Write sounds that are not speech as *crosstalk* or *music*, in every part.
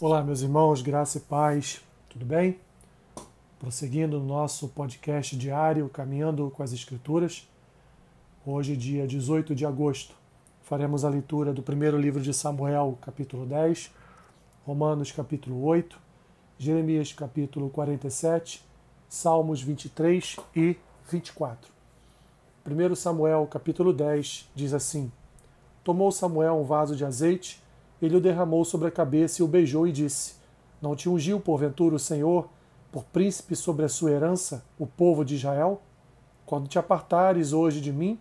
Olá, meus irmãos, graça e paz, tudo bem? Prosseguindo no nosso podcast diário, caminhando com as Escrituras. Hoje, dia 18 de agosto, faremos a leitura do primeiro livro de Samuel, capítulo 10, Romanos, capítulo 8, Jeremias, capítulo 47, Salmos 23 e 24. 1 Samuel, capítulo 10, diz assim: Tomou Samuel um vaso de azeite ele o derramou sobre a cabeça e o beijou e disse: Não te ungiu, porventura, o Senhor, por príncipe sobre a sua herança, o povo de Israel? Quando te apartares hoje de mim,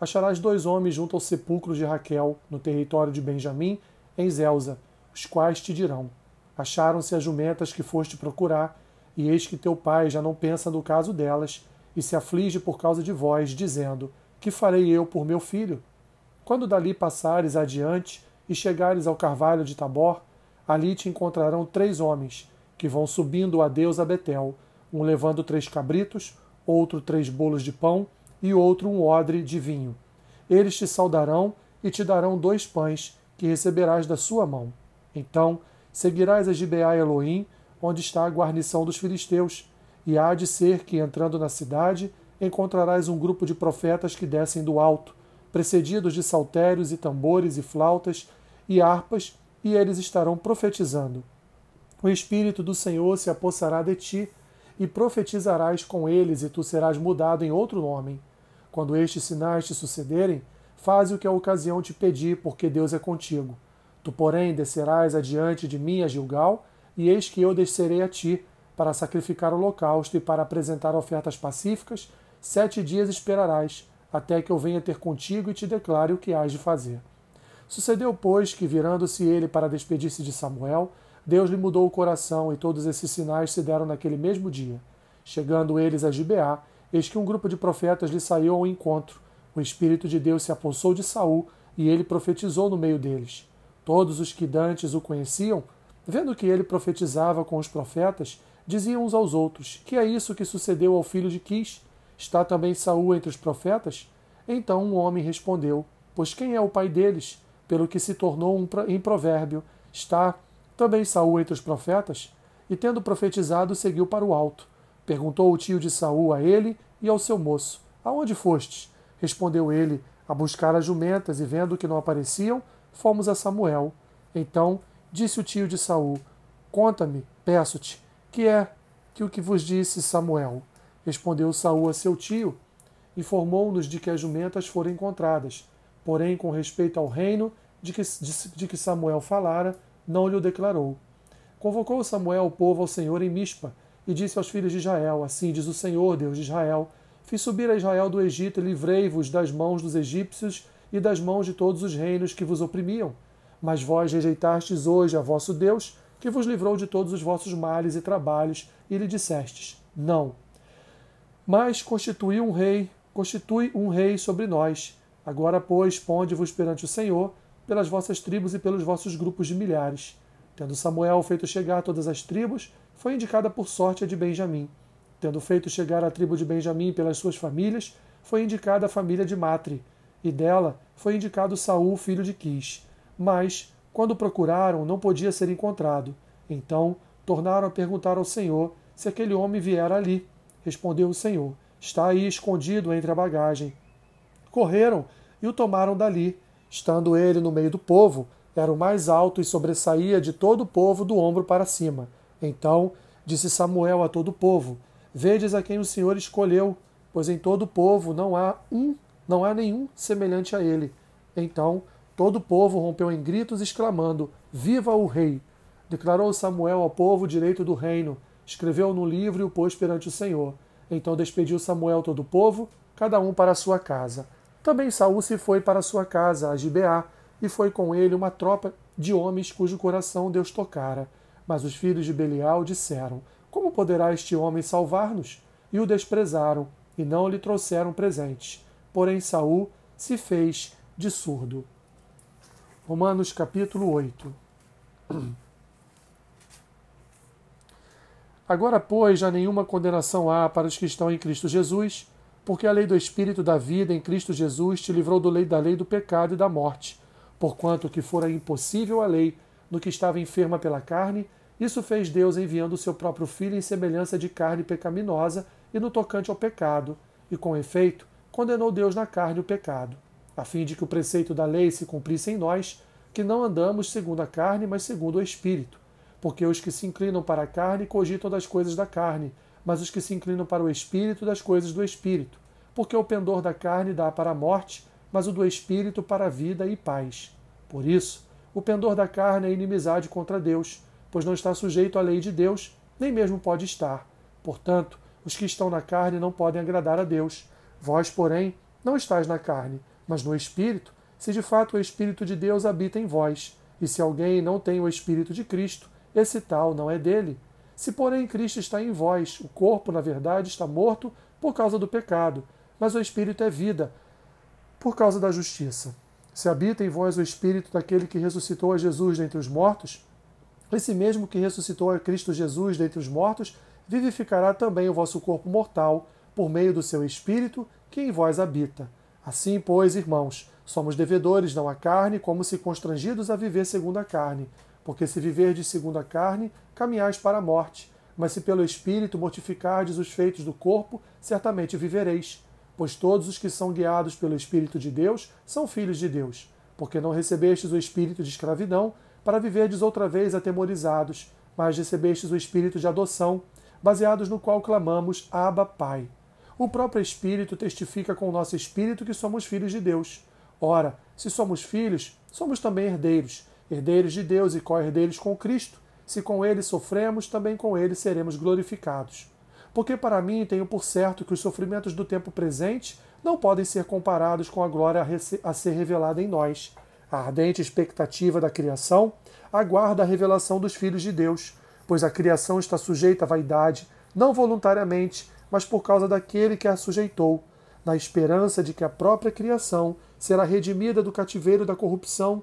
acharás dois homens junto ao sepulcro de Raquel, no território de Benjamim, em Zelza, os quais te dirão: Acharam-se as jumentas que foste procurar, e eis que teu pai já não pensa no caso delas, e se aflige por causa de vós, dizendo: Que farei eu por meu filho? Quando dali passares adiante, e chegares ao carvalho de Tabor, ali te encontrarão três homens, que vão subindo a Deus a Betel, um levando três cabritos, outro três bolos de pão e outro um odre de vinho. Eles te saudarão e te darão dois pães, que receberás da sua mão. Então seguirás a Gibeá Elohim, onde está a guarnição dos filisteus, e há de ser que, entrando na cidade, encontrarás um grupo de profetas que descem do alto, precedidos de saltérios e tambores e flautas e harpas, e eles estarão profetizando. O Espírito do Senhor se apossará de ti, e profetizarás com eles, e tu serás mudado em outro homem. Quando estes sinais te sucederem, faze o que a ocasião te pedir, porque Deus é contigo. Tu, porém, descerás adiante de mim a Gilgal, e eis que eu descerei a ti, para sacrificar holocausto e para apresentar ofertas pacíficas, sete dias esperarás, até que eu venha ter contigo e te declare o que hás de fazer. Sucedeu, pois, que, virando-se ele para despedir-se de Samuel, Deus lhe mudou o coração, e todos esses sinais se deram naquele mesmo dia. Chegando eles a Gibeá, eis que um grupo de profetas lhe saiu ao encontro. O Espírito de Deus se apossou de Saul, e ele profetizou no meio deles. Todos os que dantes o conheciam, vendo que ele profetizava com os profetas, diziam uns aos outros: Que é isso que sucedeu ao filho de Quis? Está também Saul entre os profetas? Então um homem respondeu: Pois quem é o pai deles? Pelo que se tornou um em provérbio. Está também Saul entre os profetas? E tendo profetizado, seguiu para o alto. Perguntou o tio de Saul a ele e ao seu moço: Aonde fostes? Respondeu ele: A buscar as jumentas, e vendo que não apareciam, fomos a Samuel. Então disse o tio de Saul: Conta-me, peço-te, que é que o que vos disse Samuel? Respondeu Saul a seu tio: Informou-nos de que as jumentas foram encontradas porém, com respeito ao reino de que, de, de que Samuel falara, não lhe o declarou. Convocou Samuel o povo ao Senhor em Mispa, e disse aos filhos de Israel: Assim diz o Senhor, Deus de Israel: Fiz subir a Israel do Egito e livrei-vos das mãos dos egípcios e das mãos de todos os reinos que vos oprimiam. Mas vós rejeitastes hoje a vosso Deus, que vos livrou de todos os vossos males e trabalhos, e lhe dissestes: Não. Mas constitui um rei, constitui um rei sobre nós, Agora, pois, ponde-vos perante o Senhor, pelas vossas tribos e pelos vossos grupos de milhares. Tendo Samuel feito chegar todas as tribos, foi indicada por sorte a de Benjamim. Tendo feito chegar a tribo de Benjamim pelas suas famílias, foi indicada a família de Matre, e dela foi indicado Saul, filho de Quis. Mas, quando procuraram, não podia ser encontrado. Então, tornaram a perguntar ao Senhor se aquele homem viera ali. Respondeu o Senhor: Está aí escondido entre a bagagem. Correram e o tomaram dali. Estando ele no meio do povo, era o mais alto e sobressaía de todo o povo do ombro para cima. Então disse Samuel a todo o povo: Vedes a quem o Senhor escolheu, pois em todo o povo não há um, não há nenhum semelhante a ele. Então todo o povo rompeu em gritos, exclamando: Viva o rei! Declarou Samuel ao povo o direito do reino, escreveu no livro e o pôs perante o Senhor. Então despediu Samuel todo o povo, cada um para a sua casa. Também Saul se foi para sua casa, a Gibeá, e foi com ele uma tropa de homens cujo coração Deus tocara. Mas os filhos de Belial disseram: Como poderá este homem salvar-nos? E o desprezaram, e não lhe trouxeram presentes. Porém Saul se fez de surdo. Romanos capítulo 8. Agora, pois, já nenhuma condenação há para os que estão em Cristo Jesus porque a lei do Espírito da vida em Cristo Jesus te livrou do lei da lei do pecado e da morte, porquanto que fora impossível a lei, no que estava enferma pela carne, isso fez Deus enviando o seu próprio Filho em semelhança de carne pecaminosa e no tocante ao pecado, e com efeito, condenou Deus na carne o pecado, a fim de que o preceito da lei se cumprisse em nós, que não andamos segundo a carne, mas segundo o Espírito. Porque os que se inclinam para a carne cogitam das coisas da carne, mas os que se inclinam para o Espírito das coisas do Espírito. Porque o pendor da carne dá para a morte, mas o do Espírito para a vida e paz. Por isso, o pendor da carne é inimizade contra Deus, pois não está sujeito à lei de Deus, nem mesmo pode estar. Portanto, os que estão na carne não podem agradar a Deus. Vós, porém, não estáis na carne, mas no Espírito, se de fato o Espírito de Deus habita em vós. E se alguém não tem o Espírito de Cristo, esse tal não é dele. Se, porém, Cristo está em vós, o corpo, na verdade, está morto por causa do pecado, mas o Espírito é vida, por causa da justiça. Se habita em vós o Espírito daquele que ressuscitou a Jesus dentre os mortos, esse mesmo que ressuscitou a Cristo Jesus dentre os mortos, vivificará também o vosso corpo mortal, por meio do seu Espírito que em vós habita. Assim, pois, irmãos, somos devedores não à carne, como se constrangidos a viver segundo a carne. Porque se viverdes segundo a carne, caminhais para a morte. Mas se pelo Espírito mortificardes os feitos do corpo, certamente vivereis. Pois todos os que são guiados pelo Espírito de Deus são filhos de Deus. Porque não recebestes o espírito de escravidão, para viverdes outra vez atemorizados, mas recebestes o espírito de adoção, baseados no qual clamamos Abba, Pai. O próprio Espírito testifica com o nosso espírito que somos filhos de Deus. Ora, se somos filhos, somos também herdeiros, herdeiros de Deus e co-herdeiros com Cristo. Se com ele sofremos, também com ele seremos glorificados. Porque para mim tenho por certo que os sofrimentos do tempo presente não podem ser comparados com a glória a ser revelada em nós. A ardente expectativa da criação aguarda a revelação dos filhos de Deus, pois a criação está sujeita à vaidade, não voluntariamente, mas por causa daquele que a sujeitou, na esperança de que a própria criação será redimida do cativeiro da corrupção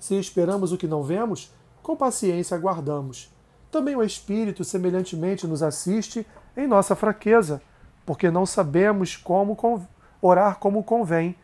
se esperamos o que não vemos, com paciência aguardamos. Também o Espírito semelhantemente nos assiste em nossa fraqueza, porque não sabemos como orar como convém.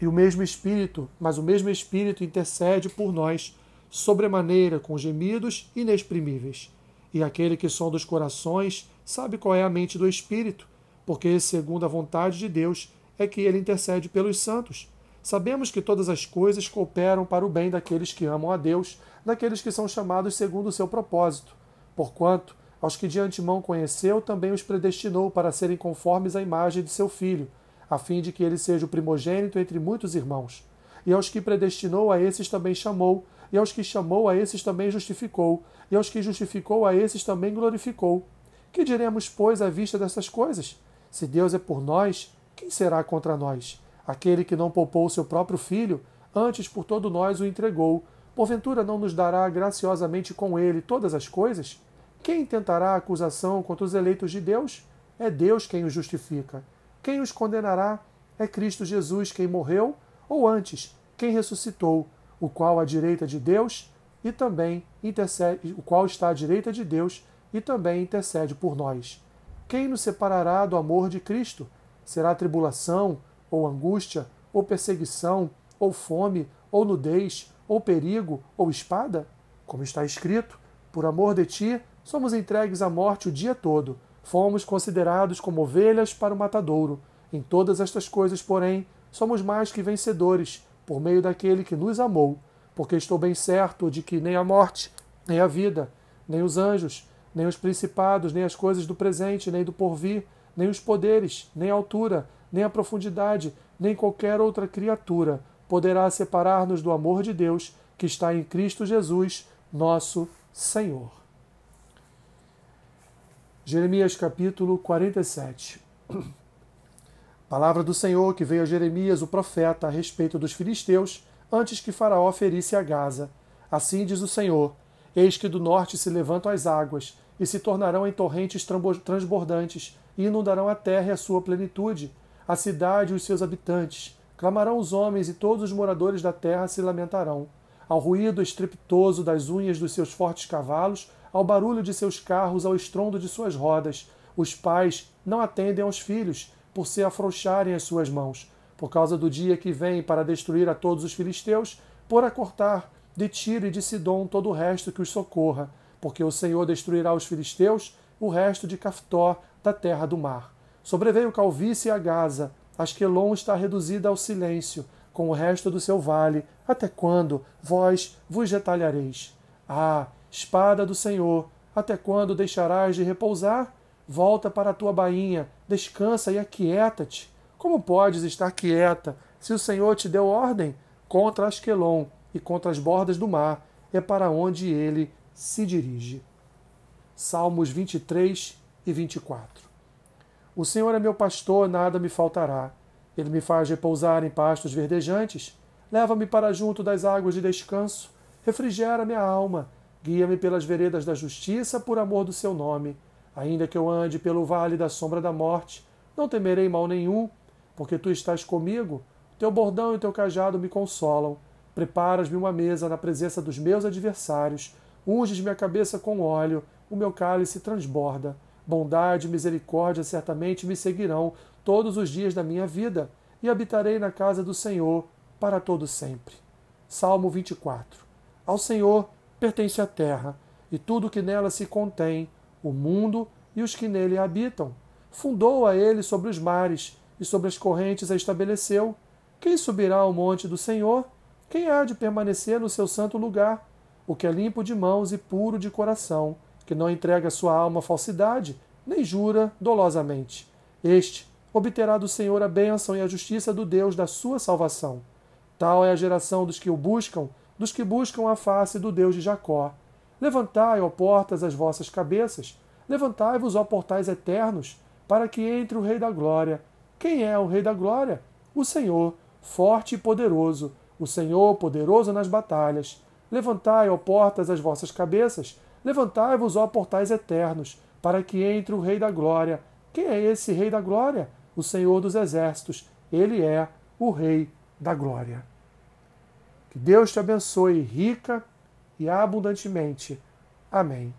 E o mesmo Espírito, mas o mesmo Espírito intercede por nós, sobremaneira com gemidos inexprimíveis. E aquele que som dos corações sabe qual é a mente do Espírito, porque, segundo a vontade de Deus, é que ele intercede pelos santos. Sabemos que todas as coisas cooperam para o bem daqueles que amam a Deus, daqueles que são chamados segundo o seu propósito. Porquanto, aos que de antemão conheceu, também os predestinou para serem conformes à imagem de seu filho, a fim de que ele seja o primogênito entre muitos irmãos. E aos que predestinou, a esses também chamou, e aos que chamou, a esses também justificou, e aos que justificou, a esses também glorificou. Que diremos, pois, à vista dessas coisas? Se Deus é por nós, quem será contra nós? Aquele que não poupou o seu próprio filho, antes por todo nós o entregou, porventura não nos dará graciosamente com ele todas as coisas? Quem tentará acusação contra os eleitos de Deus? É Deus quem os justifica. Quem os condenará? É Cristo Jesus quem morreu, ou antes, quem ressuscitou, o qual à direita de Deus e também intercede, o qual está à direita de Deus e também intercede por nós. Quem nos separará do amor de Cristo? Será tribulação, ou angústia, ou perseguição, ou fome, ou nudez, ou perigo, ou espada? Como está escrito, por amor de ti, somos entregues à morte o dia todo, fomos considerados como ovelhas para o matadouro. Em todas estas coisas, porém, somos mais que vencedores, por meio daquele que nos amou, porque estou bem certo de que nem a morte, nem a vida, nem os anjos, nem os principados, nem as coisas do presente, nem do porvir, nem os poderes, nem a altura, nem a profundidade, nem qualquer outra criatura poderá separar-nos do amor de Deus que está em Cristo Jesus, nosso Senhor. Jeremias capítulo 47 *clears throat* Palavra do Senhor que veio a Jeremias, o profeta, a respeito dos filisteus, antes que Faraó ferisse a Gaza. Assim diz o Senhor: Eis que do norte se levantam as águas, e se tornarão em torrentes transbordantes, e inundarão a terra e a sua plenitude, a cidade e os seus habitantes. Clamarão os homens, e todos os moradores da terra se lamentarão. Ao ruído estrepitoso das unhas dos seus fortes cavalos, ao barulho de seus carros, ao estrondo de suas rodas, os pais não atendem aos filhos, por se afrouxarem as suas mãos, por causa do dia que vem para destruir a todos os filisteus, por acortar de Tiro e de Sidom todo o resto que os socorra, porque o Senhor destruirá os filisteus, o resto de Caftó, da terra do mar. Sobreveio calvície a Gaza, Asquelon está reduzida ao silêncio, com o resto do seu vale, até quando vós vos retalhareis? Ah, espada do Senhor, até quando deixarás de repousar? Volta para a tua bainha, descansa e aquieta-te. Como podes estar quieta se o Senhor te deu ordem contra Asquelon e contra as bordas do mar? É para onde ele se dirige. Salmos 23 e 24. O Senhor é meu pastor, nada me faltará. Ele me faz repousar em pastos verdejantes, leva-me para junto das águas de descanso, refrigera minha alma, guia-me pelas veredas da justiça por amor do seu nome. Ainda que eu ande pelo vale da sombra da morte, não temerei mal nenhum, porque tu estás comigo. Teu bordão e teu cajado me consolam. Preparas-me uma mesa na presença dos meus adversários. Unges minha cabeça com óleo, o meu cálice transborda. Bondade e misericórdia certamente me seguirão todos os dias da minha vida, e habitarei na casa do Senhor para todo sempre. Salmo 24. Ao Senhor pertence a terra, e tudo que nela se contém, o mundo e os que nele habitam. Fundou a ele sobre os mares, e sobre as correntes a estabeleceu. Quem subirá ao monte do Senhor? Quem há de permanecer no seu santo lugar? O que é limpo de mãos e puro de coração, que não entrega sua alma à falsidade, nem jura dolosamente. Este obterá do Senhor a bênção e a justiça do Deus da sua salvação. Tal é a geração dos que o buscam, dos que buscam a face do Deus de Jacó. Levantai, ó portas, as vossas cabeças, levantai-vos, ó portais eternos, para que entre o Rei da Glória. Quem é o Rei da Glória? O Senhor, forte e poderoso, o Senhor poderoso nas batalhas. Levantai, ó portas, as vossas cabeças, levantai-vos, ó portais eternos, para que entre o Rei da Glória. Quem é esse Rei da Glória? O Senhor dos Exércitos. Ele é o Rei da Glória. Que Deus te abençoe rica e abundantemente. Amém.